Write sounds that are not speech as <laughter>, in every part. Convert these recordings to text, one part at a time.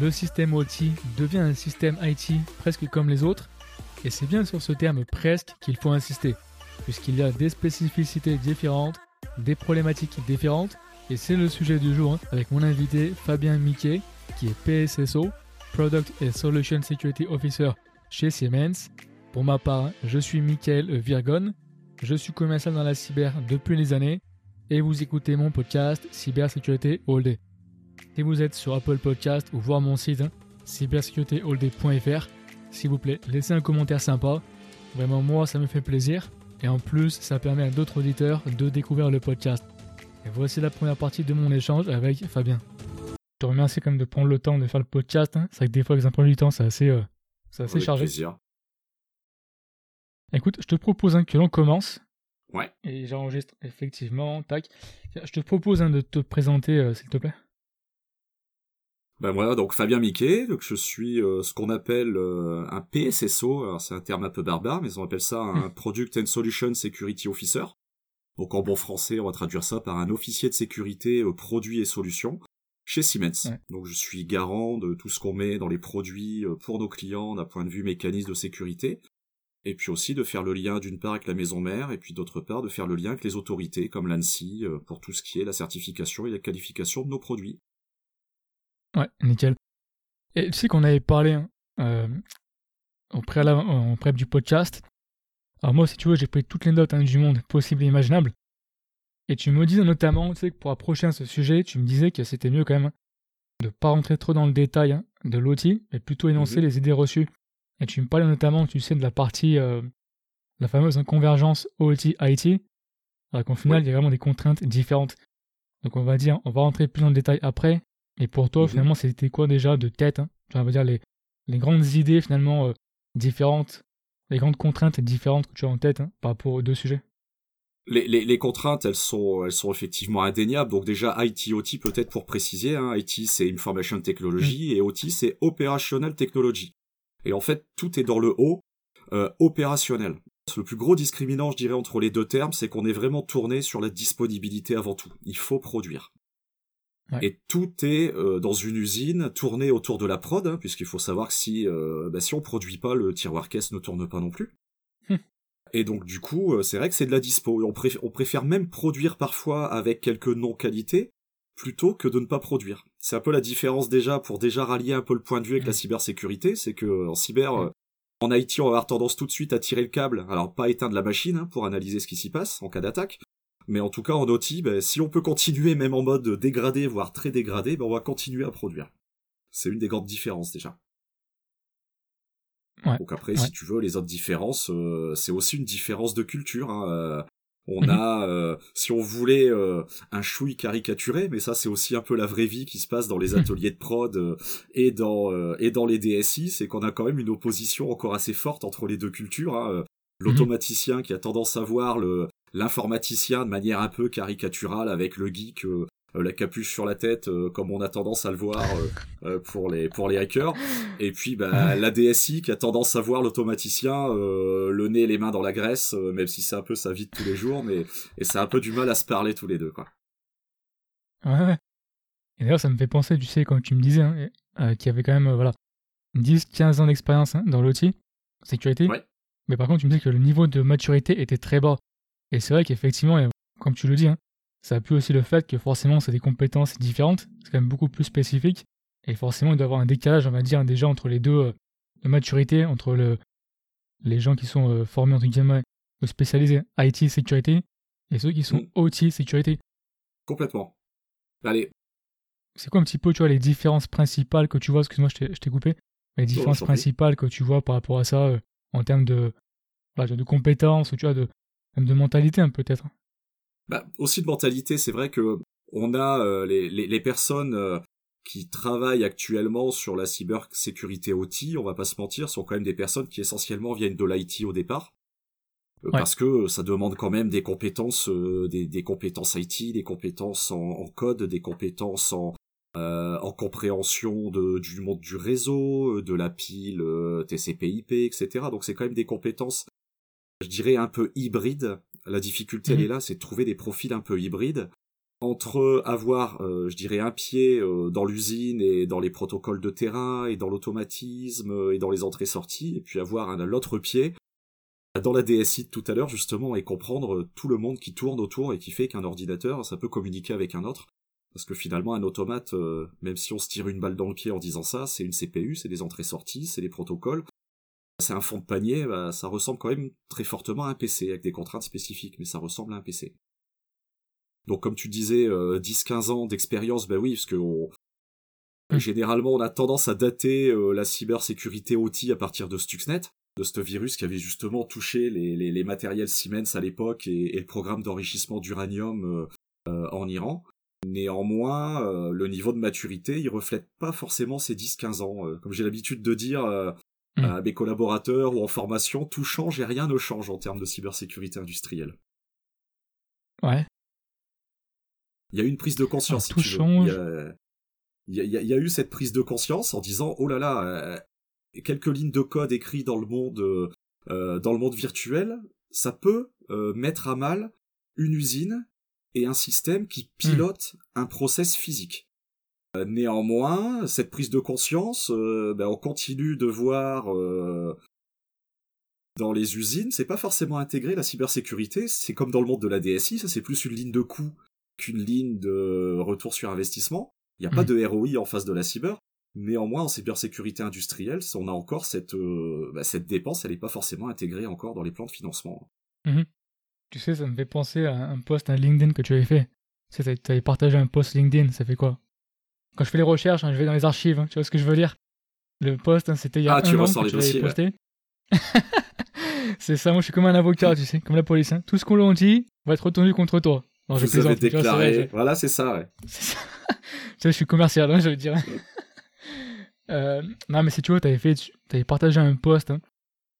le système OT devient un système IT presque comme les autres, et c'est bien sur ce terme presque qu'il faut insister, puisqu'il y a des spécificités différentes, des problématiques différentes, et c'est le sujet du jour hein, avec mon invité Fabien Miquet, qui est PSSO, Product and Solution Security Officer chez Siemens. Pour ma part, je suis Michael Virgon, je suis commercial dans la cyber depuis des années, et vous écoutez mon podcast Cybersécurité All Day. Si vous êtes sur Apple Podcast ou voir mon site hein, cybersécuritéallday.fr, s'il vous plaît, laissez un commentaire sympa. Vraiment, moi, ça me fait plaisir. Et en plus, ça permet à d'autres auditeurs de découvrir le podcast. Et voici la première partie de mon échange avec Fabien. Je te remercie quand même de prendre le temps de faire le podcast. Hein. C'est vrai que des fois, les emplois du temps, c'est assez, euh, c'est assez chargé. Plaisir. Écoute, je te propose hein, que l'on commence. Ouais. Et j'enregistre effectivement. Tac. Je te propose hein, de te présenter, euh, s'il te plaît. Ben voilà, donc Fabien Miquet, donc je suis euh, ce qu'on appelle euh, un PSSO, alors c'est un terme un peu barbare, mais on appelle ça un Product and Solution Security Officer. Donc en bon français, on va traduire ça par un officier de sécurité euh, produits et solutions chez Siemens. Donc je suis garant de tout ce qu'on met dans les produits pour nos clients d'un point de vue mécanisme de sécurité, et puis aussi de faire le lien d'une part avec la maison mère, et puis d'autre part de faire le lien avec les autorités comme l'ANSI pour tout ce qui est la certification et la qualification de nos produits. Ouais, nickel. Et tu sais qu'on avait parlé hein, euh, au préalable, en prep du podcast. Alors moi, si tu veux, j'ai pris toutes les notes hein, du monde possible et imaginable. Et tu me disais notamment, tu sais, que pour approcher à ce sujet, tu me disais que c'était mieux quand même de pas rentrer trop dans le détail hein, de l'outil, mais plutôt énoncer mhm. les idées reçues. Et tu me parlais notamment, tu sais, de la partie, euh, la fameuse convergence OT-IT, alors qu'en final, il y a vraiment des contraintes différentes. Donc on va dire, on va rentrer plus dans le détail après, et pour toi, mhm. finalement, c'était quoi déjà de tête hein On va dire les, les grandes idées finalement euh, différentes, les grandes contraintes différentes que tu as en tête hein, par rapport aux deux sujets? Les, les, les, contraintes, elles sont, elles sont effectivement indéniables. Donc déjà, IT-OT peut-être pour préciser. Hein, IT, c'est Information Technology et OT, c'est Operational Technology. Et en fait, tout est dans le haut, euh, opérationnel. Le plus gros discriminant, je dirais, entre les deux termes, c'est qu'on est vraiment tourné sur la disponibilité avant tout. Il faut produire. Et tout est euh, dans une usine tournée autour de la prod, hein, puisqu'il faut savoir que si euh, bah, si on produit pas, le tiroir caisse ne tourne pas non plus. Hum. Et donc du coup, euh, c'est vrai que c'est de la dispo. On, on, préfère même produire parfois avec quelques non-qualités plutôt que de ne pas produire. C'est un peu la différence déjà pour déjà rallier un peu le point de vue avec la cybersécurité, c'est que en cyber, en IT, on va avoir tendance tout de suite à tirer le câble. Alors pas éteindre la machine hein, pour analyser ce qui s'y passe en cas d'attaque, mais en tout cas, en OT, ben, si on peut continuer même en mode dégradé, voire très dégradé, ben, on va continuer à produire. C'est une des grandes différences déjà. Donc après, si tu veux, les autres différences, euh, c'est aussi une différence de culture. Hein. Euh, on mhm. a, euh, si on voulait un chouille caricaturé, mais ça c'est aussi un peu la vraie vie qui se passe dans les mhm. ateliers de prod et dans et dans les DSI, c'est qu'on a quand même une opposition encore assez forte entre les deux cultures. Hein. L'automaticien qui a tendance à voir le l'informaticien de manière un peu caricaturale avec le geek euh, euh, la capuche sur la tête euh, comme on a tendance à le voir pour les pour les hackers. Et puis bah, <laughs> la DSI qui a tendance à voir l'automaticien le nez et les mains dans la graisse même si c'est un peu sa vie de tous les jours mais et c'est un peu du mal à se parler tous les deux quoi. Ouais, ouais. et d'ailleurs ça me fait penser tu sais quand tu me disais hein, qu'il y avait quand même voilà 10 15 ans d'expérience hein, dans l'outil sécurité. Mais par contre tu me disais que le niveau de maturité était très bas et c'est vrai qu'effectivement, comme tu le dis, hein, ça a pu aussi le fait que forcément c'est des compétences différentes, c'est quand même beaucoup plus spécifique, et forcément il doit y avoir un décalage, on va dire, déjà entre les deux euh, de maturité, entre le, les gens qui sont euh, formés entre guillemets ou spécialisés IT sécurité et ceux qui sont mm. OT sécurité. Complètement. Allez. C'est quoi un petit peu, tu vois, les différences principales que tu vois, excuse-moi, je t'ai coupé, les différences principales que tu vois par rapport à ça euh, en termes de, de compétences ou tu vois, de, de mentalité, hein, peut-être. Bah, aussi de mentalité, c'est vrai que on a euh, les, les, personnes euh, qui travaillent actuellement sur la cybersécurité OT, on va pas se mentir, sont quand même des personnes qui essentiellement viennent de l'IT au départ. Euh, parce que ça demande quand même des compétences, des, des, compétences IT, des compétences en, code, des compétences en, en compréhension de, du monde du réseau, de la pile TCP/IP, etc. Donc c'est quand même des compétences je dirais un peu hybride. La difficulté, elle est mhm. là, c'est de trouver des profils un peu hybrides. entre avoir, euh, je dirais, un pied euh, dans l'usine et dans les protocoles de terrain et dans l'automatisme et dans les entrées-sorties, et puis avoir un l'autre pied dans la DSI de tout à l'heure justement et comprendre tout le monde qui tourne autour et qui fait qu'un ordinateur ça peut communiquer avec un autre parce que finalement un automate euh, même si on se tire une balle dans le pied en disant ça c'est une CPU c'est des entrées-sorties c'est des protocoles c'est un fond de panier bah, ça ressemble quand même très fortement à un PC avec des contraintes spécifiques mais ça ressemble à un PC donc comme tu disais, 10-15 euh, ans d'expérience, ben oui, parce que mm. généralement on a tendance à dater euh, la cybersécurité OT à partir de Stuxnet, de ce virus qui avait justement touché les, matériels Siemens à l'époque et, le programme d'enrichissement d'uranium euh, en Iran. Néanmoins, le niveau de maturité, il reflète pas forcément ces 10-15 ans. comme j'ai l'habitude de dire mm. à mes collaborateurs ou en formation, tout change et rien ne change en termes de cybersécurité industrielle. Ouais, il y a eu une prise de conscience. tout change. Il y, a, eu cette prise de conscience en disant oh là là, euh, quelques lignes de code écrites dans le monde euh, dans le monde virtuel, ça peut euh, mettre à mal une usine et un système qui hmm. pilote un process physique. Néanmoins, cette prise de conscience, ben, on continue de voir dans les usines, c'est pas forcément intégré la cybersécurité, c'est comme dans le monde de la DSI, ça c'est plus une ligne de coût qu'une ligne de retour sur investissement. Il n'y a pas mm. de ROI en face de la cyber. Néanmoins, en cybersécurité industrielle, on a encore cette, euh, bah, cette dépense, elle n'est pas forcément intégrée encore dans les plans de financement. Mm-hmm. Tu sais, ça me fait penser à un post, un LinkedIn que tu avais fait. Tu sais, avais partagé un post LinkedIn, ça fait quoi? Quand je fais les recherches, hein, je vais dans les archives, hein, tu vois ce que je veux dire? Le post, hein, c'était il y a ah, tu an que les dossiers, posté. <laughs> c'est ça, moi je suis comme un avocat, tu sais, comme la police. Tout ce qu'on l'on dit va être retenu contre toi. Non, je vous avez déclaré. voilà, c'est ça, ouais. <laughs> Ça. je suis commercial, hein, je veux dire. <laughs> euh, non, mais si tu vois, t'avais fait, avais partagé un post hein,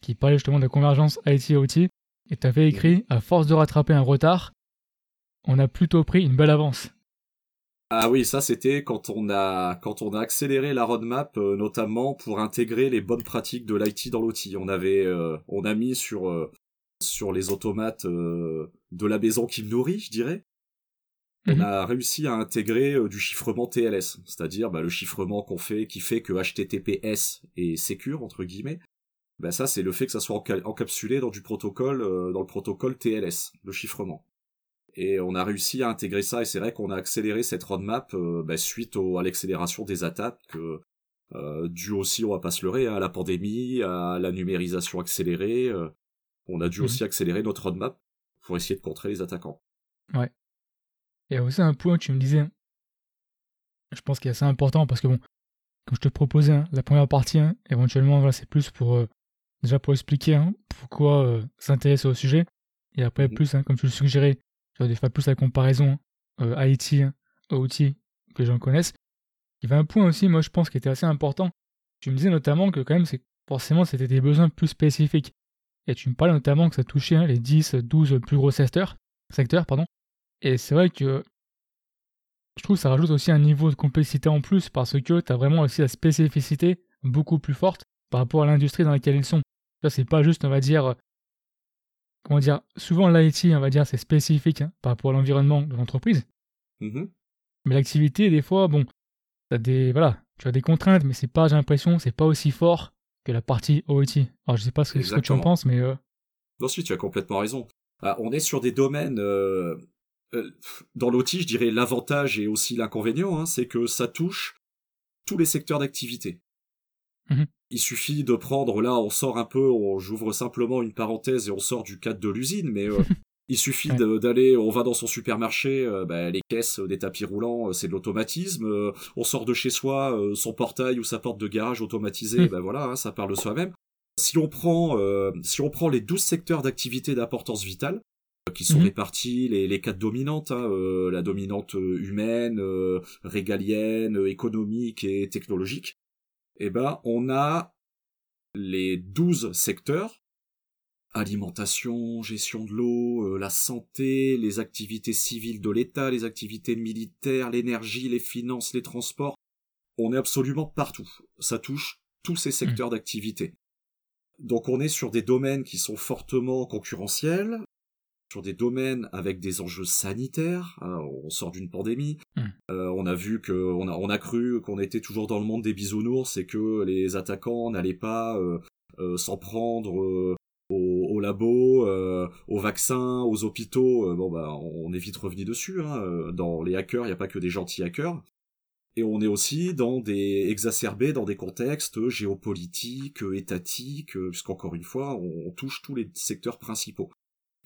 qui parlait justement de la convergence IT-OT et t'avais écrit à force de rattraper un retard, on a plutôt pris une belle avance. Ah oui, ça c'était quand on a quand on a accéléré la roadmap, euh, notamment pour intégrer les bonnes pratiques de l'IT dans l'OT. On avait, euh, on a mis sur euh, sur les automates euh, de la maison qui me nourrit, je dirais. On mhm. a réussi à intégrer euh, du chiffrement TLS, c'est-à-dire bah, le chiffrement qu'on fait, qui fait que HTTPS est sécure entre guillemets. Bah, ça, c'est le fait que ça soit encapsulé dans du protocole, euh, dans le protocole TLS, le chiffrement. Et on a réussi à intégrer ça, et c'est vrai qu'on a accéléré cette roadmap bah, suite à l'accélération des attaques, euh, dû aussi, on va pas se leurrer, hein, à la pandémie, à la numérisation accélérée, on a dû mhm. aussi accélérer notre roadmap pour essayer de contrer les attaquants. Ouais. Il y a aussi un point que tu me disais, je pense qu'il est assez important parce que bon, comme je te proposais, hein, la première partie, hein, éventuellement, voilà, c'est plus pour euh, déjà pour expliquer hein, pourquoi euh, s'intéresser au sujet, et après mhm. plus, comme tu le suggérais, vas faire plus la comparaison euh, IT, OT, que les gens connaissent. Il y avait un point aussi, moi je pense, qui était assez important. Tu me disais notamment que quand même, c'est forcément, c'était des besoins plus spécifiques. Et tu me parlais notamment que ça touchait hein, les 10, 12 plus gros secteurs. secteurs pardon. Et c'est vrai que je trouve que ça rajoute aussi un niveau de complexité en plus parce que tu as vraiment aussi la spécificité beaucoup plus forte par rapport à l'industrie dans laquelle ils sont. C'est pas juste, on va dire, comment dire, souvent l'IT, on va dire, c'est spécifique hein, par rapport à l'environnement de l'entreprise. Mm-hmm. Mais l'activité, des fois, bon, as des, voilà, tu as des contraintes, mais c'est pas, j'ai l'impression, c'est pas aussi fort la partie OIT. Alors je sais pas ce que, tu en penses, mais... Euh... Non, si, tu as complètement raison. Ah, on est sur des domaines... Euh, euh, dans l'OT, je dirais l'avantage et aussi l'inconvénient, hein, c'est que ça touche tous les secteurs d'activité. Mhm. Il suffit de prendre, là on sort un peu, j'ouvre simplement une parenthèse et on sort du cadre de l'usine, mais euh, <laughs> Il suffit d'aller, on va dans son supermarché, euh, bah, les caisses des tapis roulants, euh, c'est de l'automatisme. Euh, on sort de chez soi, son portail ou sa porte de garage automatisée, ben voilà, hein, ça parle de soi-même. Si on prend, si on prend les 12 secteurs d'activité d'importance vitale, qui sont mhm. répartis les, les quatre dominantes, hein, la dominante humaine, régalienne, économique et technologique, eh ben on a les 12 secteurs alimentation, gestion de l'eau, euh, la santé, les activités civiles de l'État, les activités militaires, l'énergie, les finances, les transports. On est absolument partout. Ça touche tous ces secteurs mmh. d'activité. Donc on est sur des domaines qui sont fortement concurrentiels, sur des domaines avec des enjeux sanitaires. Hein, on sort d'une pandémie. Mm. Euh, on a vu que on a, on a cru qu'on était toujours dans le monde des bisounours et que les attaquants n'allaient pas euh, euh, s'en prendre aux, aux labos, aux vaccins, aux hôpitaux. Bon bah on est vite revenu dessus. Hein. Dans les hackers, il n'y a pas que des gentils hackers. Et on est aussi dans des exacerbés dans des contextes géopolitiques, étatiques, puisqu'encore une fois, on, on touche tous les secteurs principaux.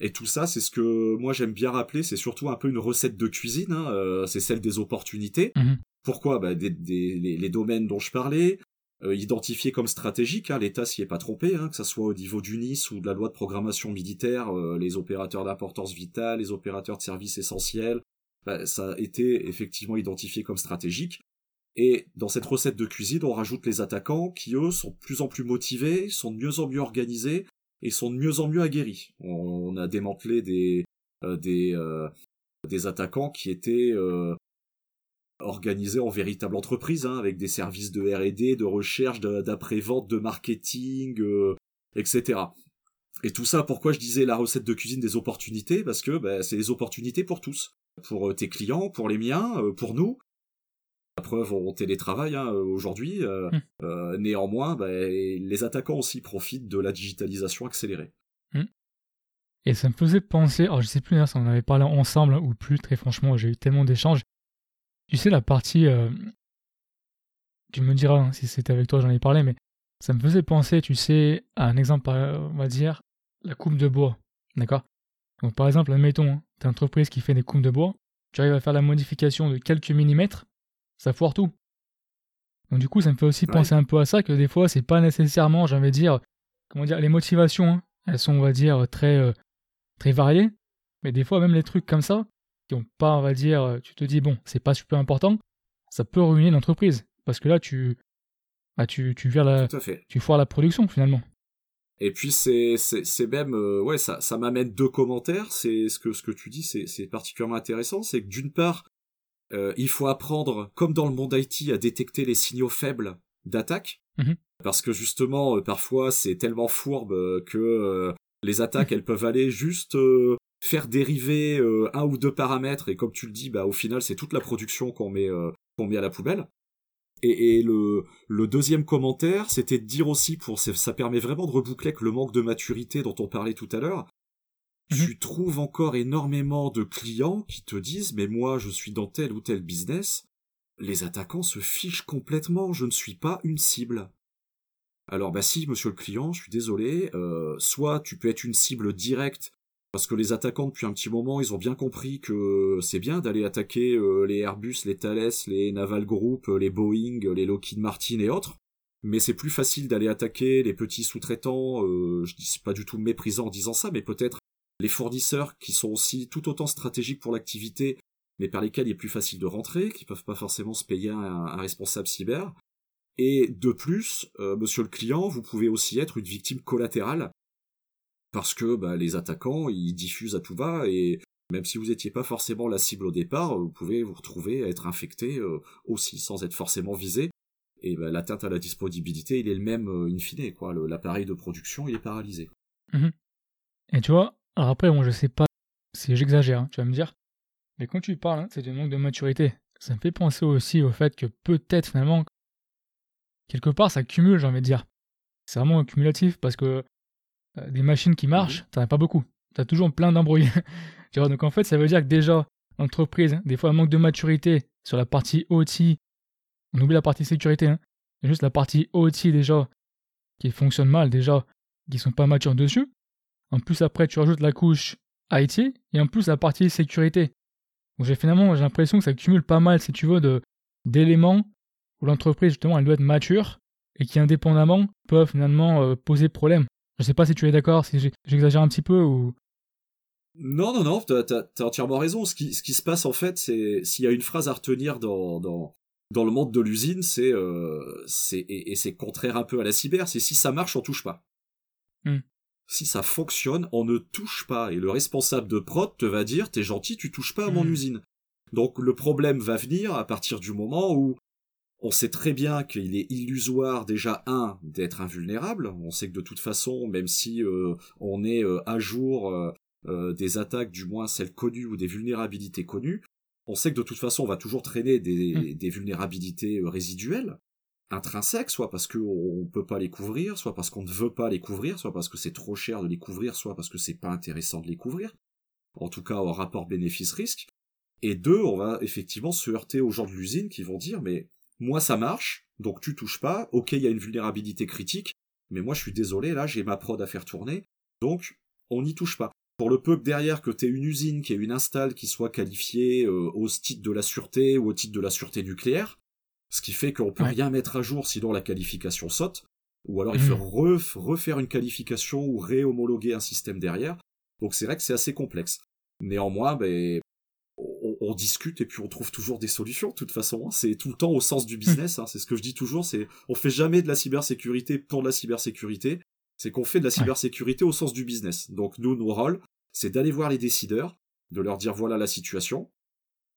Et tout ça, c'est ce que moi j'aime bien rappeler, c'est surtout un peu une recette de cuisine, hein, euh, c'est celle des opportunités. Mhm. Pourquoi? Bah, des, des- les, les domaines dont je parlais, euh, identifiés comme stratégiques, hein, l'État s'y est pas trompé, hein, que ce soit au niveau du Nice ou de la loi de programmation militaire, euh, les opérateurs d'importance vitale, les opérateurs de services essentiels, bah, ça a été effectivement identifié comme stratégique. Et dans cette recette de cuisine, on rajoute les attaquants qui, eux, sont de plus en plus motivés, sont de mieux en mieux organisés et sont de mieux en mieux aguerris. On a démantelé des, euh, des, euh, des attaquants qui étaient euh, organisés en véritable entreprise, hein, avec des services de R&D, de recherche, d'après-vente, de marketing, etc. Et tout ça, pourquoi je disais la recette de cuisine des opportunités? Parce que bah, c'est les opportunités pour tous. Pour tes clients, pour les miens, pour nous. La preuve, on télétravaille hein, aujourd'hui. euh, Mm. euh, néanmoins, bah, les attaquants aussi profitent de la digitalisation accélérée. Et ça me faisait penser, alors je sais plus hein, si on en avait parlé ensemble ou plus, très franchement, j'ai eu tellement d'échanges. Tu sais, la partie. euh, tu me diras hein, si c'était avec toi, j'en ai parlé, mais ça me faisait penser, tu sais, à un exemple, euh, on va dire, la coupe de bois. D'accord? Donc par exemple, admettons, hein, t'es une entreprise qui fait des coupes de bois, tu arrives à faire la modification de quelques millimètres, ça foire tout. Donc du coup, ça me fait aussi Ouais. penser un peu à ça, que des fois, c'est pas nécessairement, j'ai envie de dire, comment dire, les motivations, hein, elles sont, on va dire, très, euh, très variées, mais des fois, même les trucs comme ça, qui ont pas, on va dire, euh, tu te dis, bon, c'est pas super important, ça peut ruiner l'entreprise. Parce que là, tu, bah, tu, tu, vires la, Tout à fait. tu foires la production, finalement. Et puis c'est c'est c'est même euh, ouais ça ça m'amène deux commentaires. C'est ce que ce que tu dis c'est c'est particulièrement intéressant. C'est que d'une part euh, il faut apprendre comme dans le monde IT à détecter les signaux faibles d'attaque Mhm. parce que justement euh, parfois c'est tellement fourbe euh, que les attaques elles peuvent aller juste faire dériver un ou deux paramètres et comme tu le dis bah au final c'est toute la production qu'on met qu'on met à la poubelle. Et, et le, le deuxième commentaire, c'était de dire aussi, pour ça ça permet vraiment de reboucler avec le manque de maturité dont on parlait tout à l'heure. Mhm. Tu trouves encore énormément de clients qui te disent, mais moi, je suis dans tel ou tel business. Les attaquants se fichent complètement, je ne suis pas une cible. Alors, bah si, monsieur le client, je suis désolé, euh, soit tu peux être une cible directe, parce que les attaquants, depuis un petit moment, ils ont bien compris que c'est bien d'aller attaquer euh, les Airbus, les Thales, les Naval Group, les Boeing, les Lockheed Martin et autres. Mais c'est plus facile d'aller attaquer les petits sous-traitants, euh, je dis pas du tout méprisant en disant ça, mais peut-être les fournisseurs qui sont aussi tout autant stratégiques pour l'activité, mais par lesquels il est plus facile de rentrer, qui peuvent pas forcément se payer un, un responsable cyber. Et de plus, euh, monsieur le client, vous pouvez aussi être une victime collatérale, parce que bah, les attaquants, ils diffusent à tout va, et même si vous n'étiez pas forcément la cible au départ, vous pouvez vous retrouver à être infecté euh, aussi, sans être forcément visé. Et bah, l'atteinte à la disponibilité, il est le même euh, in fine, quoi. L'appareil de production, il est paralysé. Et tu vois, alors après, bon, je sais pas si j'exagère, hein, tu vas me dire, mais quand tu parles, hein, c'est du manque de maturité. Ça me fait penser aussi au fait que peut-être finalement, quelque part, ça cumule, j'ai envie de dire. C'est vraiment cumulatif parce que euh, des machines qui marchent, t'en as pas beaucoup. T'as toujours plein d'embrouilles. <laughs> tu vois, donc en fait, ça veut dire que déjà, l'entreprise, hein, des fois, un manque de maturité sur la partie OT. On oublie la partie sécurité, hein. Il y a juste la partie OT déjà qui fonctionne mal, déjà, qui sont pas matures dessus. En plus, après, tu rajoutes la couche IT et en plus la partie sécurité. Donc, j'ai finalement, j'ai l'impression que ça cumule pas mal, si tu veux, de, d'éléments où l'entreprise, justement, elle doit être mature et qui, indépendamment, peuvent finalement euh, poser problème. Je sais pas si tu es d'accord, si j'exagère un petit peu ou. Non, non, non, t'as, t'as, t'as entièrement raison. Ce qui, ce qui se passe, en fait, c'est, s'il y a une phrase à retenir dans, dans, dans le monde de l'usine, c'est, euh, c'est, et, et c'est contraire un peu à la cyber, c'est si ça marche, on touche pas. Hmm. Si ça fonctionne, on ne touche pas. Et le responsable de prod te va dire, t'es gentil, tu touches pas à mon Hmm. usine. Donc, le problème va venir à partir du moment où on sait très bien qu'il est illusoire déjà un d'être invulnérable. On sait que de toute façon, même si euh, on est euh, à jour euh, des attaques, du moins celles connues ou des vulnérabilités connues, on sait que de toute façon on va toujours traîner des, mmh. des vulnérabilités résiduelles, intrinsèques, soit parce qu'on ne peut pas les couvrir, soit parce qu'on ne veut pas les couvrir, soit parce que c'est trop cher de les couvrir, soit parce que c'est pas intéressant de les couvrir. En tout cas, au rapport bénéfice-risque. Et deux, on va effectivement se heurter aux gens de l'usine qui vont dire, mais moi ça marche, donc tu touches pas, ok, il y a une vulnérabilité critique, mais moi je suis désolé, là j'ai ma prod à faire tourner, donc on n'y touche pas. Pour le peu derrière que t'aies une usine qui ait une install qui soit qualifiée euh, au titre de la sûreté ou au titre de la sûreté nucléaire, ce qui fait qu'on peut rien mettre à jour sinon la qualification saute, ou alors il faut mmh. refaire une qualification ou réhomologuer un système derrière. Donc c'est vrai que c'est assez complexe. Néanmoins, ben, on, discute et puis on trouve toujours des solutions. De toute façon, hein. c'est tout le temps au sens du business. Hein. c'est ce que je dis toujours. C'est on fait jamais de la cybersécurité pour de la cybersécurité. C'est qu'on fait de la cybersécurité au sens du business. Donc nous, nos rôles, c'est d'aller voir les décideurs, de leur dire voilà la situation,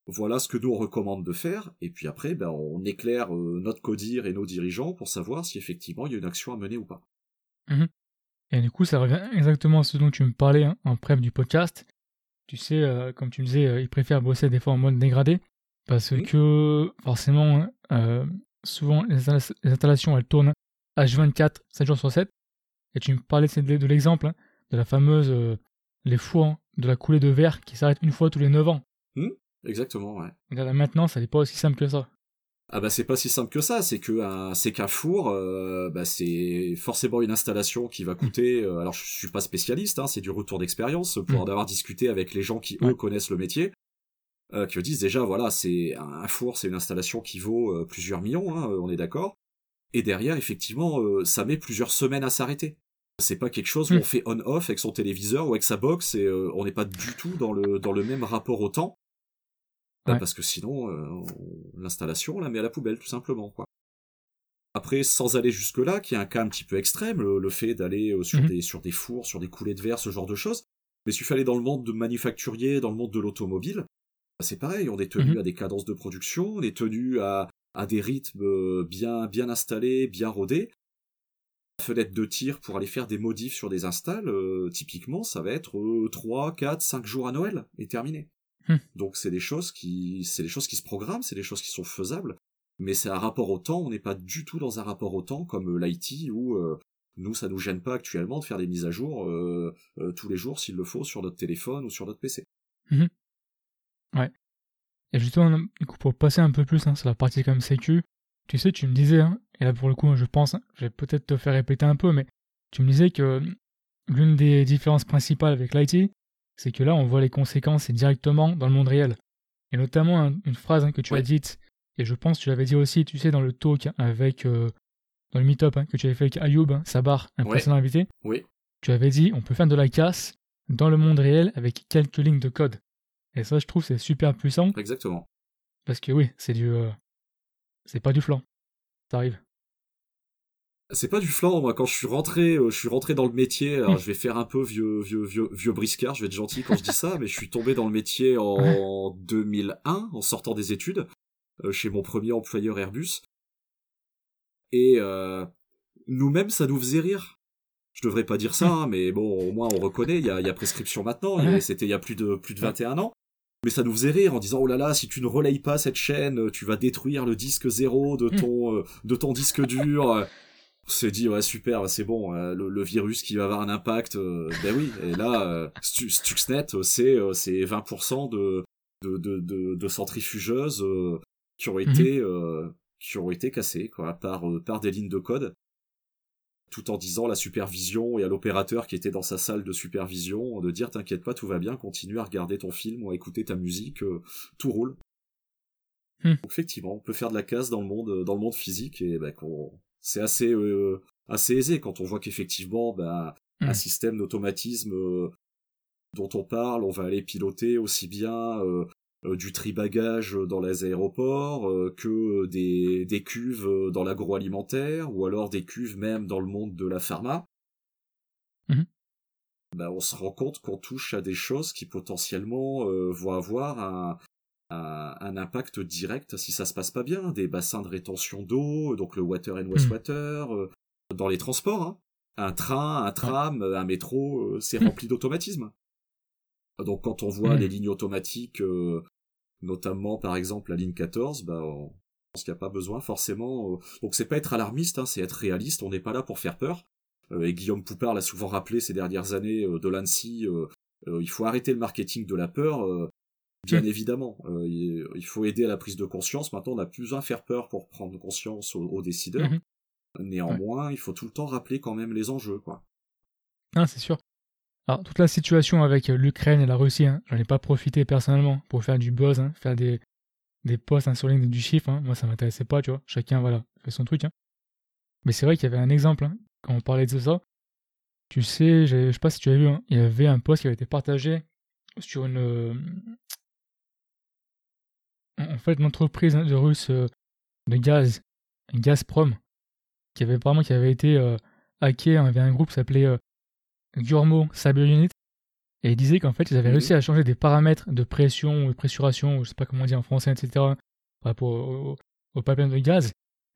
voilà ce que nous on recommande de faire, et puis après, ben, on éclaire euh, notre codir et nos dirigeants pour savoir si effectivement il y a une action à mener ou pas. Mmh et du coup, ça revient exactement à ce dont tu me parlais hein, en prep du podcast. Tu sais, euh, comme tu me disais, euh, ils préfèrent bosser des fois en mode dégradé, parce que forcément, souvent les, installations elles tournent H24, 7 jours sur 7. Et tu me parlais de, l'exemple hein, de la fameuse les fours de la coulée de verre qui s'arrêtent une fois tous les 9 ans. Mmh Exactement, ouais. Regarde, maintenant, ça n'est pas aussi simple que ça. Ah bah c'est pas si simple que ça, c'est que c'est qu'un four, euh, bah c'est forcément une installation qui va coûter. <laughs> Euh, alors je suis pas spécialiste, hein, c'est du retour d'expérience pour en mm. avoir discuté avec les gens qui eux connaissent le métier, euh, qui me disent déjà voilà c'est un, four, c'est une installation qui vaut plusieurs millions, hein, on est d'accord. Et derrière effectivement ça met plusieurs semaines à s'arrêter. C'est pas quelque chose où mm. on fait on-off avec son téléviseur ou avec sa box et on n'est pas du tout dans le dans le même rapport au temps. Parce que sinon, euh, l'installation, on la met à la poubelle, tout simplement, quoi. Après, sans aller jusque-là, qui est un cas un petit peu extrême, le, fait d'aller euh, sur, mhm. des, sur des fours, sur des coulées de verre, ce genre de choses. Mais si tu fallait dans le monde de manufacturier, dans le monde de l'automobile, bah, c'est pareil, on est tenu mhm. à des cadences de production, on est tenu à, à des rythmes euh, bien, bien installés, bien rodés. Fenêtre de tir pour aller faire des modifs sur des installs, typiquement, ça va être 3, 4, 5 jours à Noël, et terminé. Hmm. Donc c'est des choses qui, c'est des choses qui se programment, c'est des choses qui sont faisables, mais c'est un rapport au temps. On n'est pas du tout dans un rapport au temps comme euh, l'IT où euh, nous ça nous gêne pas actuellement de faire des mises à jour euh, tous les jours s'il le faut sur notre téléphone ou sur notre PC. Mhm. Ouais. Et justement, pour passer un peu plus hein, sur la partie comme sécu, tu sais, tu me disais, hein, et là pour le coup, je pense, je vais peut-être te faire répéter un peu, mais tu me disais que l'une des différences principales avec l'IT, c'est que là, on voit les conséquences directement dans le monde réel. Et notamment une phrase hein, que tu as dite, et je pense que tu l'avais dit aussi, tu sais, dans le talk avec, euh, dans le meet-up hein, que tu avais fait avec Ayoub, hein, Sabar, un précédent invité. Oui. Tu avais dit, on peut faire de la casse dans le monde réel avec quelques lignes de code. Et ça, je trouve, c'est super puissant. Exactement. Parce que oui, c'est du, euh, c'est pas du flanc. Ça arrive. C'est pas du flanc, moi quand je suis rentré, euh, je suis rentré dans le métier. Alors je vais faire un peu vieux vieux vieux vieux briscard, je vais être gentil quand je dis ça, mais je suis tombé dans le métier en 2001 en sortant des études euh, chez mon premier employeur Airbus. Et euh, nous-mêmes ça nous faisait rire. Je devrais pas dire ça, hein, mais bon au moins on reconnaît, il y a, y a prescription maintenant, c'était il y a plus de plus de 21 ans. Mais ça nous faisait rire en disant oh là là si tu ne relayes pas cette chaîne, tu vas détruire le disque zéro de ton de ton disque dur. On s'est dit ouais super c'est bon euh, le, virus qui va avoir un impact euh, ben oui et là euh, Stuxnet c'est c'est 20% de de, de, de, centrifugeuses qui ont mhm. été qui ont été cassées quoi par par des lignes de code tout en disant la supervision et à l'opérateur qui était dans sa salle de supervision de dire t'inquiète pas tout va bien continue à regarder ton film ou à écouter ta musique tout roule hmm. effectivement on peut faire de la casse dans le monde dans le monde physique et ben qu'on c'est assez euh, assez aisé quand on voit qu'effectivement ben, un mmh. système d'automatisme euh, dont on parle, on va aller piloter aussi bien euh, du tri-bagage dans les aéroports que des, des cuves dans l'agroalimentaire ou alors des cuves même dans le monde de la pharma. Mmh. Ben, on se rend compte qu'on touche à des choses qui potentiellement vont avoir un, un, impact direct si ça se passe pas bien, des bassins de rétention d'eau, donc le water and hmm. wastewater, euh, dans les transports, hein. un train, un tram, un métro, euh, c'est rempli d'automatisme. Donc quand on voit les lignes automatiques, euh, notamment par exemple la ligne 14, bah, on pense qu'il n'y a pas besoin forcément. euh, Donc c'est pas être alarmiste, hein, c'est être réaliste. On n'est pas là pour faire peur. Euh, et Guillaume Poupard l'a souvent rappelé ces dernières années euh, de l'ANSI. euh, euh, il faut arrêter le marketing de la peur. Bien Mm. évidemment, Euh, il faut aider à la prise de conscience. Maintenant, on n'a plus besoin de faire peur pour prendre conscience aux, aux décideurs. Mhm. Néanmoins, il faut tout le temps rappeler quand même les enjeux, quoi. Ah, c'est sûr. Alors, toute la situation avec l'Ukraine et la Russie, hein, j'en ai pas profité personnellement pour faire du buzz, hein, faire des, des posts hein, sur LinkedIn du chiffre. hein. Moi, ça m'intéressait pas, tu vois. Chacun, voilà, fait son truc. hein. Mais c'est vrai qu'il y avait un exemple, hein, quand on parlait de ça. Tu sais, je sais pas si tu as vu, hein, il y avait un post qui avait été partagé sur une. Euh, en fait, une entreprise de russe euh, de gaz, Gazprom, qui avait apparemment qui avait été euh, hacké. hein. Il y avait un groupe qui s'appelait euh, Gurmo Cyber Unit. Et il disait qu'en fait, ils avaient Mhm. réussi à changer des paramètres de pression ou de pressuration, je sais pas comment on dit en français, etc., par rapport au, au, au pipeline de gaz.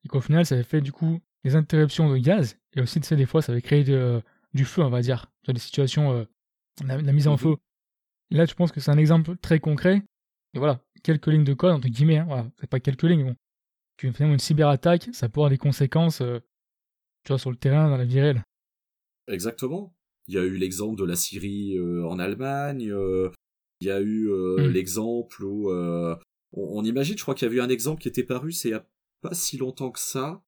Et qu'au final, ça avait fait du coup des interruptions de gaz. Et aussi, tu sais, des fois, ça avait créé de- du feu, on va dire. Sur des situations, euh, la, la mise en Mhm. feu. Et là, je pense que c'est un exemple très concret. Et voilà, quelques lignes de code, entre guillemets, hein, voilà, c'est pas quelques lignes, bon. Une cyberattaque, ça peut avoir des conséquences, euh, tu vois, sur le terrain, dans la vie réelle. Exactement. Il y a eu l'exemple de la Syrie euh, en Allemagne. euh, il y a eu Mm. l'exemple où on, on imagine, je crois qu'il y a eu un exemple qui était paru, c'est il y a pas si longtemps que ça.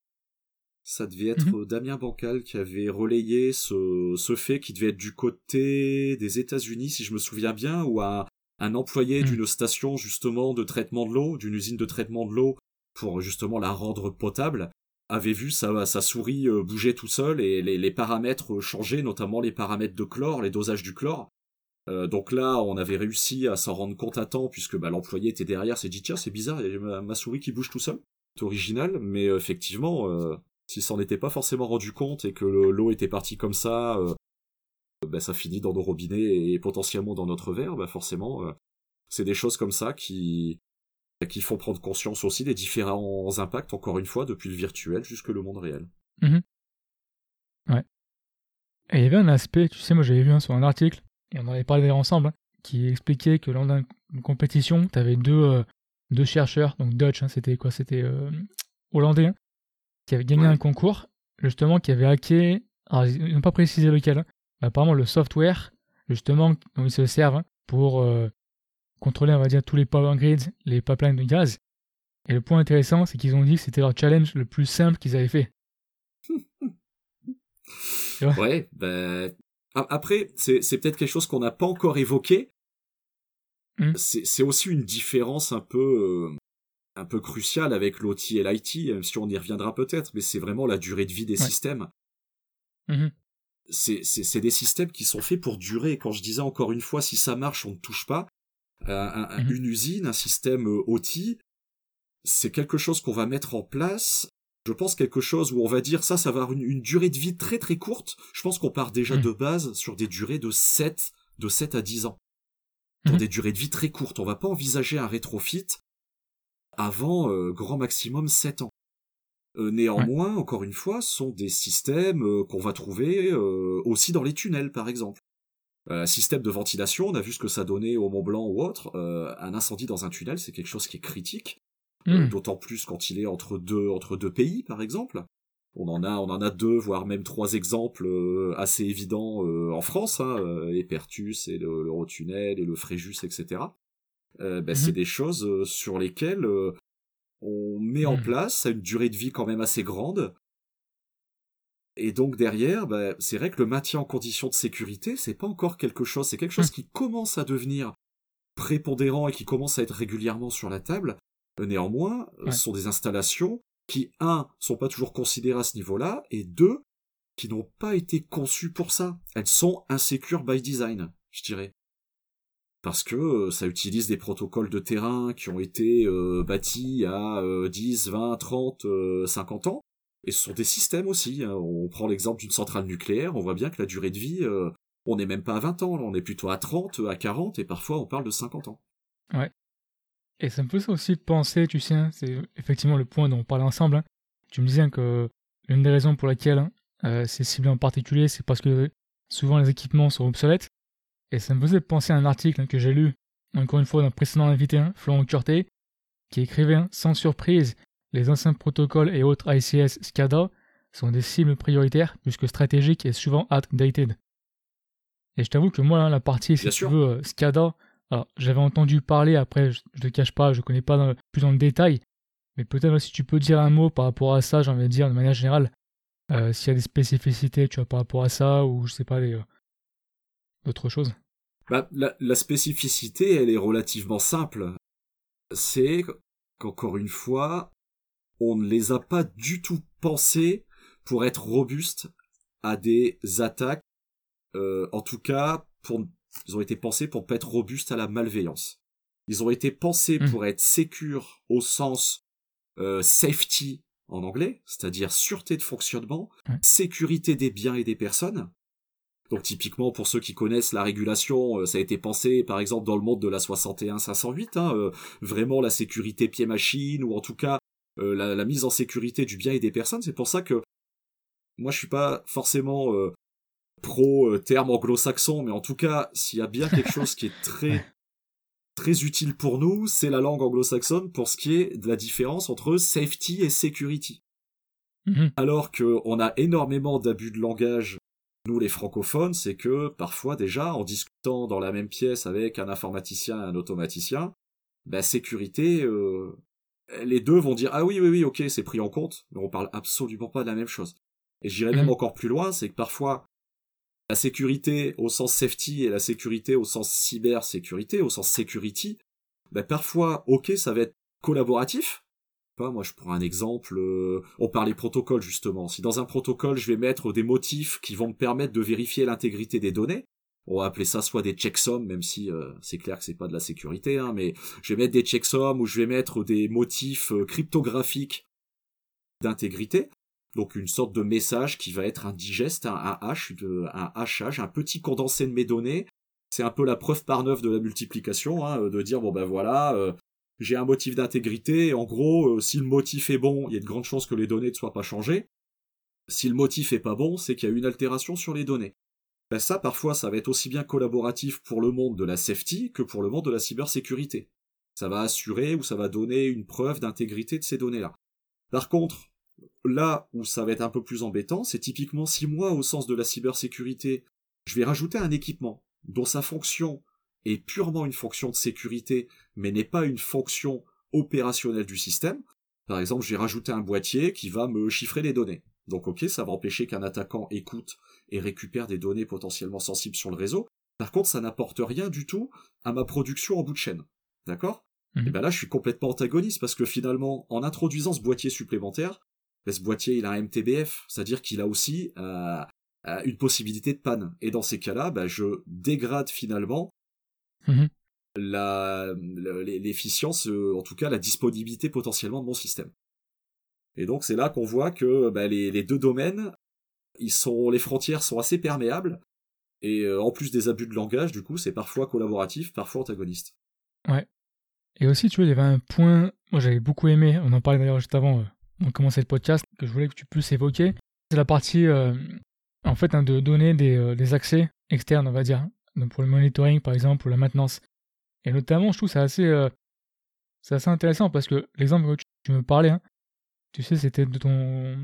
Ça devait être Mhm. euh, Damien Bancal qui avait relayé ce, ce fait qui devait être du côté des États-Unis, si je me souviens bien, où un, un employé Mm. d'une station justement de traitement de l'eau, d'une usine de traitement de l'eau, pour justement la rendre potable, avait vu sa, sa souris euh, bouger tout seul et les, les paramètres changer, notamment les paramètres de chlore, les dosages du chlore. Euh, donc là, on avait réussi à s'en rendre compte à temps puisque bah, l'employé était derrière, s'est dit tiens c'est bizarre, il y a ma, ma souris qui bouge tout seul. C'est original, mais effectivement, euh, s'il s'en était pas forcément rendu compte et que le- l'eau était partie comme ça, euh, bah, ça finit dans nos robinets et potentiellement dans notre verre, bah forcément, euh, c'est des choses comme ça qui qui font prendre conscience aussi des différents impacts, encore une fois, depuis le virtuel jusque le monde réel. Et il y avait un aspect, tu sais, moi j'avais vu hein, sur un article, et on en avait parlé d'ailleurs ensemble, hein, qui expliquait que lors d'une compétition, tu avais deux, euh, deux chercheurs, donc Dutch, hein, c'était quoi C'était euh, hollandais, hein, qui avaient gagné Ouais. un concours, justement, qui avait hacké, alors ils n'ont pas précisé lequel, hein, apparemment le software, justement, dont ils se servent hein, pour euh, contrôler, on va dire, tous les power grids, les pipelines de gaz. Et le point intéressant, c'est qu'ils ont dit que c'était leur challenge le plus simple qu'ils avaient fait. <laughs> Ouais, a- après, c'est c'est peut-être quelque chose qu'on n'a pas encore évoqué. Mm. C'est aussi une différence un peu euh, un peu cruciale avec l'OT et l'IT, même si on y reviendra peut-être, mais c'est vraiment la durée de vie des Ouais. systèmes. Mhm. C'est des systèmes qui sont faits pour durer. Quand je disais encore une fois, si ça marche, on ne touche pas. Euh, un- Mhm. Une usine, un système euh, OT, c'est quelque chose qu'on va mettre en place. Je pense quelque chose où on va dire ça, ça va avoir une, une durée de vie très très courte. Je pense qu'on part déjà Mhm. de base sur des durées de 7, de 7 à 10 ans. Pour Mhm. des durées de vie très courtes. On va pas envisager un rétrofit avant euh, grand maximum 7 ans. Euh, néanmoins, encore une fois, sont des systèmes euh, qu'on va trouver euh, aussi dans les tunnels, par exemple. Euh, un système de ventilation, on a vu ce que ça donnait au Mont Blanc ou autre. Euh, un incendie dans un tunnel, c'est quelque chose qui est critique. Euh, Mhm. D'autant plus quand il est entre deux, entre deux pays, par exemple. On en a, on en a deux, voire même trois exemples assez évidents en France, hein, Epertus et le- l'Eurotunnel et le Fréjus, etc. Ben, Mhm. C'est des choses sur lesquelles on met en Mhm. place à une durée de vie quand même assez grande. Et donc derrière, ben, c'est vrai que le maintien en condition de sécurité, c'est pas encore quelque chose, c'est quelque chose Mhm. qui commence à devenir prépondérant et qui commence à être régulièrement sur la table. Néanmoins, euh, Ouais. ce sont des installations qui, un, sont pas toujours considérées à ce niveau-là, et deux, qui n'ont pas été conçues pour ça. Elles sont insécures by design, je dirais. Parce que euh, ça utilise des protocoles de terrain qui ont été euh, bâtis à euh, 10, 20, 30, euh, 50 ans. Et ce sont des systèmes aussi. hein. On prend l'exemple d'une centrale nucléaire, on voit bien que la durée de vie, euh, on n'est même pas à 20 ans, on est plutôt à 30, à 40, et parfois on parle de 50 ans. Et ça me fait aussi penser, tu sais, hein, c'est effectivement le point dont on parlait ensemble. hein. Tu me disais que l'une des raisons pour laquelle c'est ciblé en particulier, c'est parce que souvent les équipements sont obsolètes. Et ça me faisait penser à un article que j'ai lu, encore une fois, d'un précédent invité, hein, Florent Curté, qui écrivait Sans surprise, les anciens protocoles et autres ICS SCADA sont des cibles prioritaires puisque stratégiques et souvent outdated. Et je t'avoue que moi, hein, la partie, si tu veux, euh, SCADA, alors j'avais entendu parler, après, je ne te cache pas, je ne connais pas plus dans le détail, mais peut-être si tu peux dire un mot par rapport à ça, j'ai envie de dire de manière générale, euh, s'il y a des spécificités, tu vois, par rapport à ça, ou je sais pas, des, d'autres choses. Bah, la, spécificité, elle est relativement simple. C'est qu'encore une fois, on ne les a pas du tout pensés pour être robustes à des attaques. Euh, en tout cas, pour, ils ont été pensés pour pas être robustes à la malveillance. Ils ont été pensés mmh. pour être sécures au sens euh, safety en anglais, c'est-à-dire sûreté de fonctionnement, sécurité des biens et des personnes. Donc typiquement pour ceux qui connaissent la régulation, euh, ça a été pensé par exemple dans le monde de la 61 508, hein, euh, vraiment la sécurité pied-machine ou en tout cas la, mise en sécurité du bien et des personnes. C'est pour ça que moi je suis pas forcément pro terme anglo-saxon, mais en tout cas s'il y a bien quelque chose qui est très très utile pour nous, c'est la langue anglo-saxonne pour ce qui est de la différence entre safety et security. Mhm. Alors qu'on a énormément d'abus de langage, nous les francophones, c'est que parfois déjà, en discutant dans la même pièce avec un informaticien et un automaticien, bah sécurité, euh, les deux vont dire ah oui oui oui ok c'est pris en compte, mais on parle absolument pas de la même chose. Et j'irai même mhm. encore plus loin, c'est que parfois la sécurité au sens safety et la sécurité au sens cybersécurité, au sens security, ben parfois, ok, ça va être collaboratif. Pas, moi je prends un exemple, euh, on parlait protocole justement. Si dans un protocole je vais mettre des motifs qui vont me permettre de vérifier l'intégrité des données, on va appeler ça soit des checksums, même si euh, c'est clair que c'est pas de la sécurité, hein, mais je vais mettre des checksums ou je vais mettre des motifs euh, cryptographiques d'intégrité donc une sorte de message qui va être un digeste, un, hash, un hachage, un petit condensé de mes données. C'est un peu la preuve par neuf de la multiplication, hein, de dire bon ben voilà, euh, j'ai un motif d'intégrité. En gros, euh, si le motif est bon, il y a de grandes chances que les données ne soient pas changées. Si le motif est pas bon, c'est qu'il y a une altération sur les données. Ben ça, parfois, ça va être aussi bien collaboratif pour le monde de la safety que pour le monde de la cybersécurité. Ça va assurer ou ça va donner une preuve d'intégrité de ces données-là. Par contre, là où ça va être un peu plus embêtant, c'est typiquement si moi, au sens de la cybersécurité, je vais rajouter un équipement dont sa fonction est purement une fonction de sécurité, mais n'est pas une fonction opérationnelle du système. Par exemple, j'ai rajouté un boîtier qui va me chiffrer les données. Donc ok, ça va empêcher qu'un attaquant écoute et récupère des données potentiellement sensibles sur le réseau. Par contre, ça n'apporte rien du tout à ma production en bout de chaîne. D'accord? Et mhm. ben là, je suis complètement antagoniste parce que finalement, en introduisant ce boîtier supplémentaire, ce boîtier, il a un MTBF, c'est-à-dire qu'il a aussi euh, euh, une possibilité de panne. Et dans ces cas-là, bah, je dégrade finalement mhm. l'efficience, euh, en tout cas la disponibilité potentiellement de mon système. Et donc c'est là qu'on voit que bah, les, deux domaines, ils sont, les frontières sont assez perméables. Et en plus des abus de langage, du coup, c'est parfois collaboratif, parfois antagoniste. Ouais. Et aussi, tu vois, il y avait un point, moi j'avais beaucoup aimé, on en parlait d'ailleurs juste avant, on commençait le podcast, que je voulais que tu puisses évoquer, c'est la partie euh, en fait hein, de donner euh, des, accès externes, on va dire, pour le monitoring par exemple, ou la maintenance. Et notamment, je trouve c'est assez, euh, c'est assez intéressant parce que l'exemple que tu, me parlais, hein, tu sais, c'était de ton,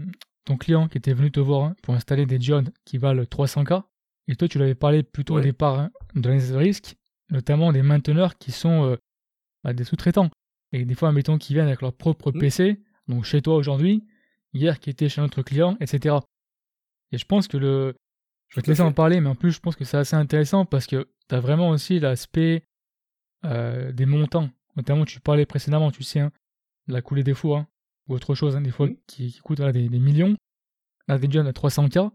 ton client qui était venu te voir hein, pour installer des diodes qui valent 300K. Et toi, tu l'avais parlé plutôt au départ de l'analyse de risque, notamment des mainteneurs qui sont bah, des sous-traitants. Et des fois, mettons, qui viennent avec leur propre mmh. PC, donc chez toi aujourd'hui, hier qui était chez notre client, etc. Et je pense que le. Je vais te laisser en parler, mais en plus, je pense que c'est assez intéressant parce que tu as vraiment aussi l'aspect euh, des montants. Notamment, tu parlais précédemment, tu sais, hein, la coulée des fois, hein, ou autre chose, hein, des fois qui, qui coûtent des, millions. Là, déjà, on a 300K.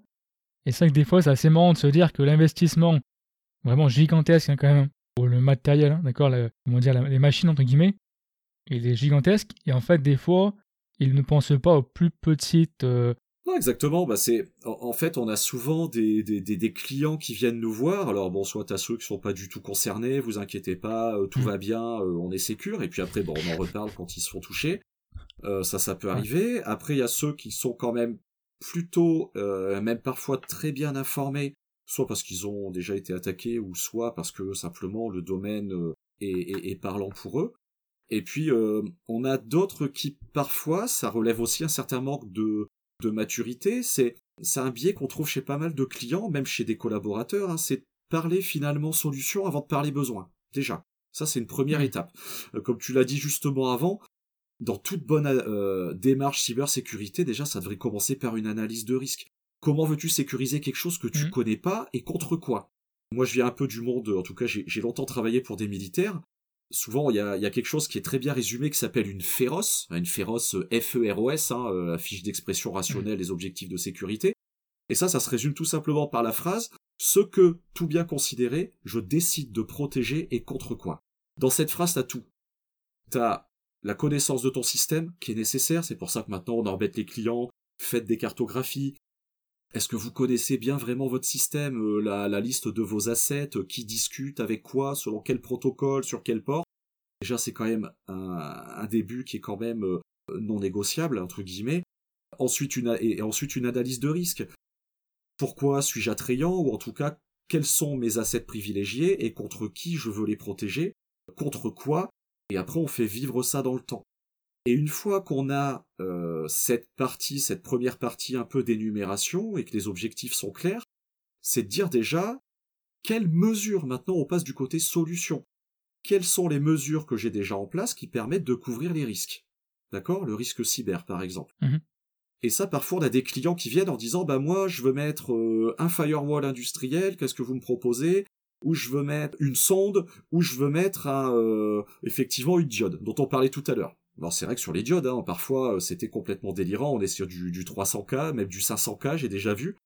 Et c'est vrai que des fois, c'est assez marrant de se dire que l'investissement vraiment gigantesque, quand même, pour le matériel, d'accord, comment dire, les machines, entre guillemets, il est gigantesque. Et en fait, des fois, il ne pense pas aux plus petites. Euh, non, exactement. Bah c'est en fait on a souvent des, des, des, clients qui viennent nous voir. Alors bon, soit à ceux qui sont pas du tout concernés, vous inquiétez pas, euh, tout mm. va bien, euh, on est sécure. Et puis après, bon, on en reparle quand ils se font toucher. ça, ça peut arriver. Après, il y a ceux qui sont quand même plutôt, même parfois très bien informés soit parce qu'ils ont déjà été attaqués, ou soit parce que simplement le domaine euh, est, parlant pour eux. Et puis euh, on a d'autres qui parfois, ça relève aussi un certain manque de, de maturité. C'est c'est un biais qu'on trouve chez pas mal de clients, même chez des collaborateurs. Hein, c'est parler finalement solution avant de parler besoin. Déjà, ça c'est une première étape. Euh, comme tu l'as dit justement avant, dans toute bonne euh, démarche cybersécurité, déjà ça devrait commencer par une analyse de risque. Comment veux-tu sécuriser quelque chose que tu mmh. connais pas et contre quoi? Moi je viens un peu du monde, en tout cas j'ai longtemps travaillé pour des militaires. Souvent il y a, quelque chose qui est très bien résumé qui s'appelle une féroce, une féroce F-E-R-O-S, hein, euh, fiche d'expression rationnelle des objectifs de sécurité. Et ça, ça se résume tout simplement par la phrase ce que, tout bien considéré, je décide de protéger et contre quoi. Dans cette phrase, t'as tout. T'as la connaissance de ton système qui est nécessaire, c'est pour ça que maintenant on embête les clients, faites des cartographies. Est-ce que vous connaissez bien vraiment votre système, euh, la, liste de vos assets, euh, qui discute avec quoi, selon quel protocole, sur quel port? Déjà c'est quand même un, début qui est quand même euh, non négociable, entre guillemets. Ensuite une, ensuite une analyse de risque. Pourquoi suis-je attrayant, ou en tout cas, quels sont mes assets privilégiés et contre qui je veux les protéger, contre quoi, et après on fait vivre ça dans le temps. Et une fois qu'on a euh, cette partie, cette première partie un peu d'énumération et que les objectifs sont clairs, c'est de dire déjà quelles mesures maintenant on passe du côté solution. Quelles sont les mesures que j'ai déjà en place qui permettent de couvrir les risques? D'accord? Le risque cyber, par exemple. Mmh et ça, parfois, on a des clients qui viennent en disant, bah moi, je veux mettre euh, un firewall industriel, qu'est-ce que vous me proposez? Ou je veux mettre une sonde, ou je veux mettre un, euh, effectivement une diode, dont on parlait tout à l'heure. Alors c'est vrai que sur les diodes, hein, parfois, euh, c'était complètement délirant, on est sur du, du 300K, même du 500K, j'ai déjà vu.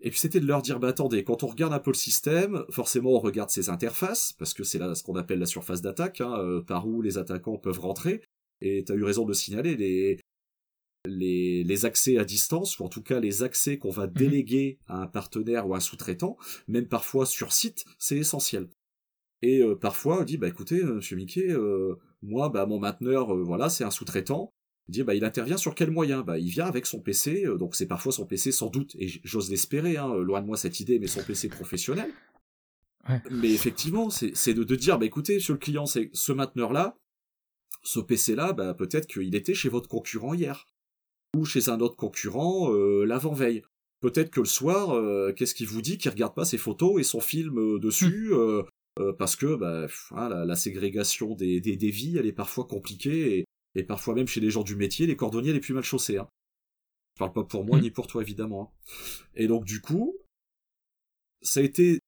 Et puis c'était de leur dire, bah attendez, quand on regarde un peu le système, forcément on regarde ses interfaces, parce que c'est là ce qu'on appelle la surface d'attaque, hein, par où les attaquants peuvent rentrer. Et tu as eu raison de signaler, les, les, accès à distance, ou en tout cas les accès qu'on va mhm. déléguer à un partenaire ou à un sous-traitant, même parfois sur site, c'est essentiel. Et euh, parfois, on dit, bah écoutez, euh, monsieur Mickey, euh, moi, bah mon mainteneur, voilà, c'est un sous-traitant. Il dit, bah il intervient sur quel moyen? Bah il vient avec son PC, donc c'est parfois son PC sans doute, et j'ose l'espérer, hein, loin de moi cette idée, mais son PC professionnel. Mais effectivement, c'est de, de, dire, bah écoutez, sur le client, c'est ce mainteneur-là, ce PC-là, bah peut-être qu'il était chez votre concurrent hier ou chez un autre concurrent euh, l'avant-veille. Peut-être que le soir, euh, qu'est-ce qu'il vous dit? Qu'il regarde pas ses photos et son film euh, parce que bah, hein, la, ségrégation des, des, vies, elle est parfois compliquée et, parfois même chez les gens du métier, les cordonniers les plus mal chaussés. Hein. Je parle pas pour moi hmm. ni pour toi évidemment. Hein. Et donc du coup, ça a été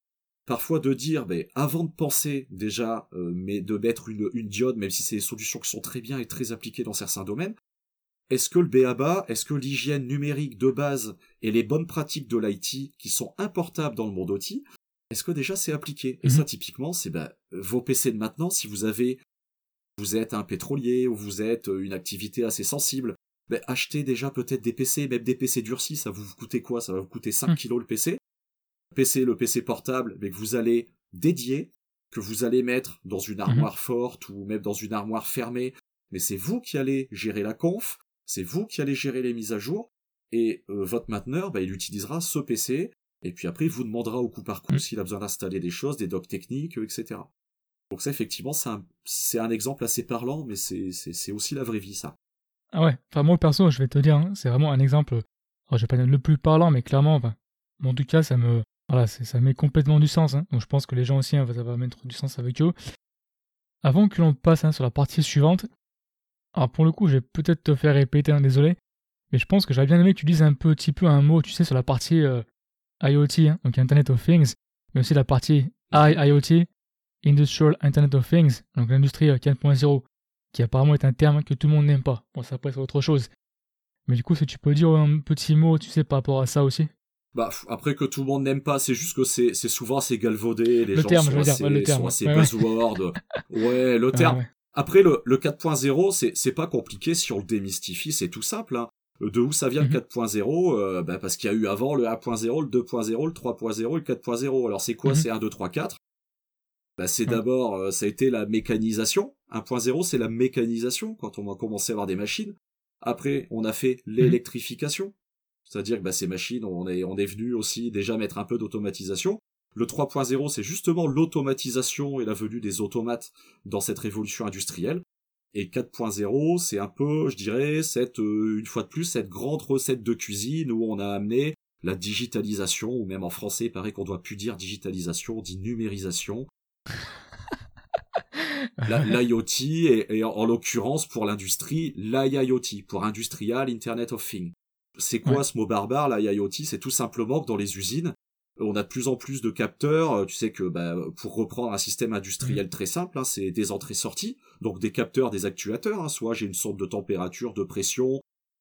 parfois de dire, mais avant de penser déjà, mais de mettre une, une diode, même si c'est des solutions qui sont très bien et très appliquées dans certains domaines, est-ce que le BABA, est-ce que l'hygiène numérique de base et les bonnes pratiques de l'IT qui sont importables dans le monde OT, est-ce que déjà c'est appliqué? Et mhm. ça, typiquement, c'est ben, vos PC de maintenant, si vous avez, vous êtes un pétrolier ou vous êtes euh, une activité assez sensible, ben, achetez déjà peut-être des PC, même des PC durcis, ça vous coûter quoi? Ça va vous coûter 5 mhm. kilos le PC. PC, le PC portable, mais que vous allez dédier, que vous allez mettre dans une mhm. armoire forte ou même dans une armoire fermée, mais c'est vous qui allez gérer la conf, c'est vous qui allez gérer les mises à jour, et euh, votre mainteneur, bah, il utilisera ce PC, et puis après, il vous demandera au coup par coup mm. s'il a besoin d'installer des choses, des docs techniques, euh, etc. Donc ça, effectivement, c'est un, exemple assez parlant, mais c'est aussi la vraie vie, ça. Ah ouais, enfin moi, perso, je vais te dire, hein, c'est vraiment un exemple, alors, je vais pas dire le plus parlant, mais clairement, enfin, en tout cas, ça me... Voilà, ça met complètement du sens, hein. donc je pense que les gens aussi, hein, ça va mettre du sens avec eux. Avant que l'on passe sur la partie suivante, alors pour le coup, je vais peut-être te faire répéter, désolé, mais je pense que j'aurais bien aimé que tu dises un petit peu un mot, tu sais, sur la partie euh, IoT, hein, donc Internet of Things, mais aussi la partie IIoT, Industrial Internet of Things, donc l'industrie 4.0, euh, qui apparemment est un terme que tout le monde n'aime pas. Bon, ça pourrait être autre chose. Mais du coup, si tu peux dire un petit mot, tu sais, par rapport à ça aussi bah, après que tout le monde n'aime pas, c'est juste que c'est, c'est souvent assez galvaudé, les le gens terme, sont, assez, dire, le terme, sont assez ouais, buzzword. Ouais, le <laughs> terme. Après, le, le 4.0, c'est, c'est pas compliqué si on le démystifie, c'est tout simple. Hein. De où ça vient le 4.0 mhm. euh, bah Parce qu'il y a eu avant le 1.0, le 2.0, le 3.0 le 4.0. Alors c'est quoi? Mhm. C'est 1, 2, 3, 4 bah, C'est d'abord, euh, ça a été la mécanisation. 1.0, c'est la mécanisation, quand on a commencé à avoir des machines. Après, on a fait mhm. l'électrification. C'est-à-dire que bah, ces machines, on est, on est venu aussi déjà mettre un peu d'automatisation. Le 3.0, c'est justement l'automatisation et la venue des automates dans cette révolution industrielle. Et 4.0, c'est un peu, je dirais, cette, euh, une fois de plus, cette grande recette de cuisine où on a amené la digitalisation, ou même en français, il paraît qu'on doit plus dire digitalisation, on dit numérisation. <laughs> L'IoT et, en, l'occurrence pour l'industrie, l'IIoT, pour Industrial Internet of Things. C'est quoi ce mot barbare, l'IIoT C'est tout simplement que dans les usines, on a de plus en plus de capteurs. Tu sais que bah, pour reprendre un système industriel mmh. très simple, hein, c'est des entrées-sorties, donc des capteurs, des actuateurs. Hein. soit j'ai une sorte de température, de pression,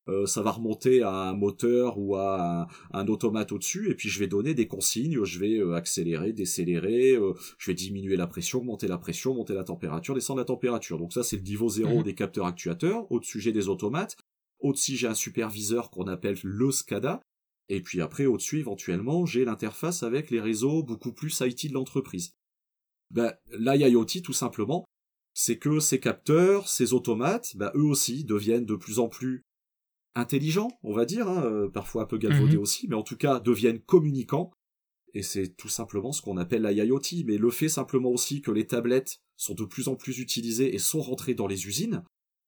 euh, ça va remonter à un moteur ou à un, automate au-dessus, et puis je vais donner des consignes, je vais euh, accélérer, décélérer, euh, je vais diminuer la pression, monter la pression, monter la température, descendre la température. Donc ça c'est le niveau zéro mmh. des capteurs actuateurs, au-dessus j'ai des automates, au-dessus j'ai un superviseur qu'on appelle le SCADA, et puis après au-dessus éventuellement j'ai l'interface avec les réseaux beaucoup plus IT de l'entreprise. Ben, l'IoT tout simplement, c'est que ces capteurs, ces automates, ben, eux aussi deviennent de plus en plus intelligents, on va dire, hein, euh, parfois un peu galvaudés mhm. aussi, mais en tout cas deviennent communicants. Et c'est tout simplement ce qu'on appelle l'IoT. Mais le fait simplement aussi que les tablettes sont de plus en plus utilisées et sont rentrées dans les usines,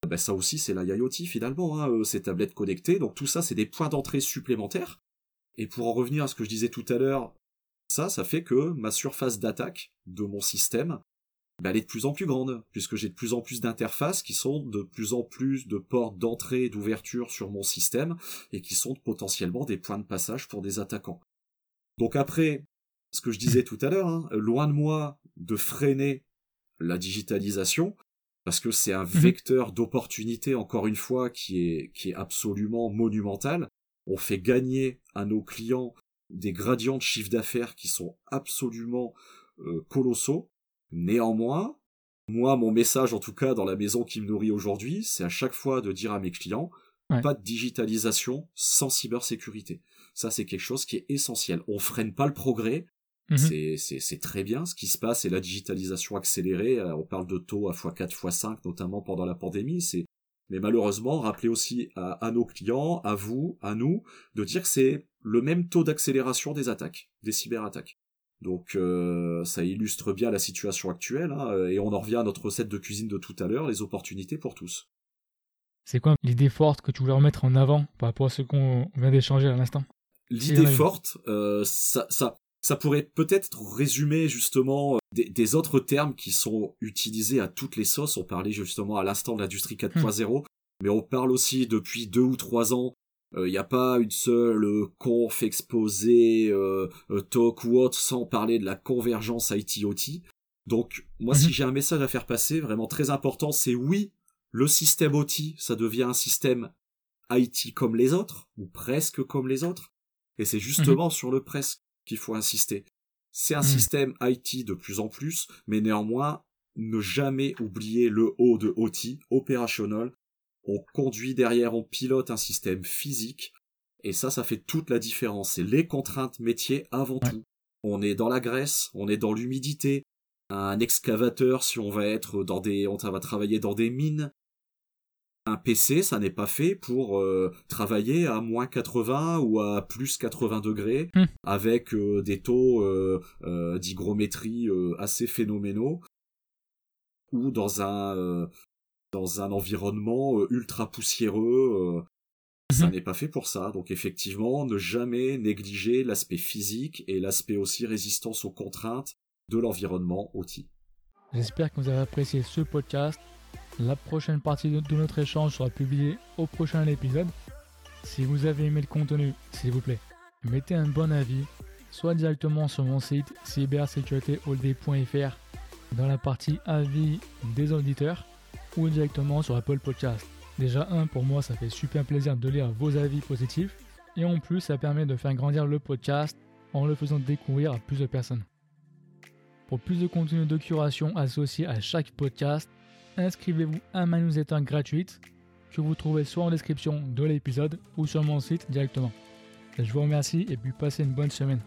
ben ça aussi c'est l'IoT finalement, hein, euh, ces tablettes connectées. Donc tout ça c'est des points d'entrée supplémentaires. Et pour en revenir à ce que je disais tout à l'heure, ça, ça fait que ma surface d'attaque de mon système, bah, elle est de plus en plus grande, puisque j'ai de plus en plus d'interfaces qui sont de plus en plus de portes d'entrée et d'ouverture sur mon système, et qui sont potentiellement des points de passage pour des attaquants. Donc après, ce que je disais tout à l'heure, hein, loin de moi de freiner la digitalisation, parce que c'est un mhm. vecteur d'opportunité, encore une fois, qui est, qui est absolument monumental. On fait gagner à nos clients des gradients de chiffre d'affaires qui sont absolument euh, colossaux. Néanmoins, moi, mon message, en tout cas, dans la maison qui me nourrit aujourd'hui, c'est à chaque fois de dire à mes clients, pas de digitalisation sans cybersécurité. Ça, c'est quelque chose qui est essentiel. On freine pas le progrès. Mhm. C'est très bien ce qui se passe et la digitalisation accélérée. Euh, on parle de taux à x4, x5, notamment pendant la pandémie. C'est mais malheureusement, rappelez aussi à, à, nos clients, à vous, à nous, de dire que c'est le même taux d'accélération des attaques, des cyberattaques. Donc euh, ça illustre bien la situation actuelle, hein, et on en revient à notre recette de cuisine de tout à l'heure, les opportunités pour tous. C'est quoi l'idée forte que tu voulais remettre en avant par rapport à ce qu'on vient d'échanger à l'instant? L'idée forte, euh, ça, ça, ça pourrait peut-être résumer justement euh, des, des, autres termes qui sont utilisés à toutes les sauces. On parlait justement à l'instant de l'industrie 4.0, hmm. mais on parle aussi depuis deux ou trois ans il euh, n'y a pas une seule euh, conf exposé, euh, talk ou autre sans parler de la convergence IT-OT. Donc moi si mhm. j'ai un message à faire passer vraiment très important c'est oui le système OT ça devient un système IT comme les autres ou presque comme les autres et c'est justement mhm. sur le presque qu'il faut insister. C'est un mhm. système IT de plus en plus mais néanmoins ne jamais oublier le O de OT, opérationnel, on conduit derrière, on pilote un système physique, et ça, ça fait toute la différence. C'est les contraintes métiers avant tout. On est dans la graisse, on est dans l'humidité. Un excavateur, si on va être dans des, on va travailler dans des mines. Un PC, ça n'est pas fait pour euh, travailler à moins 80 ou à plus 80 degrés hmm. avec euh, des taux euh, d'hygrométrie assez phénoménaux ou dans un dans un environnement ultra poussiéreux. Ça mhm. n'est pas fait pour ça. Donc effectivement, ne jamais négliger l'aspect physique et l'aspect aussi résistance aux contraintes de l'environnement OT. J'espère que vous avez apprécié ce podcast. La prochaine partie de notre échange sera publiée au prochain épisode. Si vous avez aimé le contenu, s'il vous plaît, mettez un bon avis, soit directement sur mon site cybersécuritéhold.fr dans la partie avis des auditeurs, ou directement sur Apple Podcast. Déjà, un, pour moi, ça fait super plaisir de lire vos avis positifs. Et en plus, ça permet de faire grandir le podcast en le faisant découvrir à plus de personnes. Pour plus de contenu de curation associé à chaque podcast, inscrivez-vous à ma newsletter gratuite que vous trouvez soit en description de l'épisode ou sur mon site directement. Je vous remercie et puis passez une bonne semaine.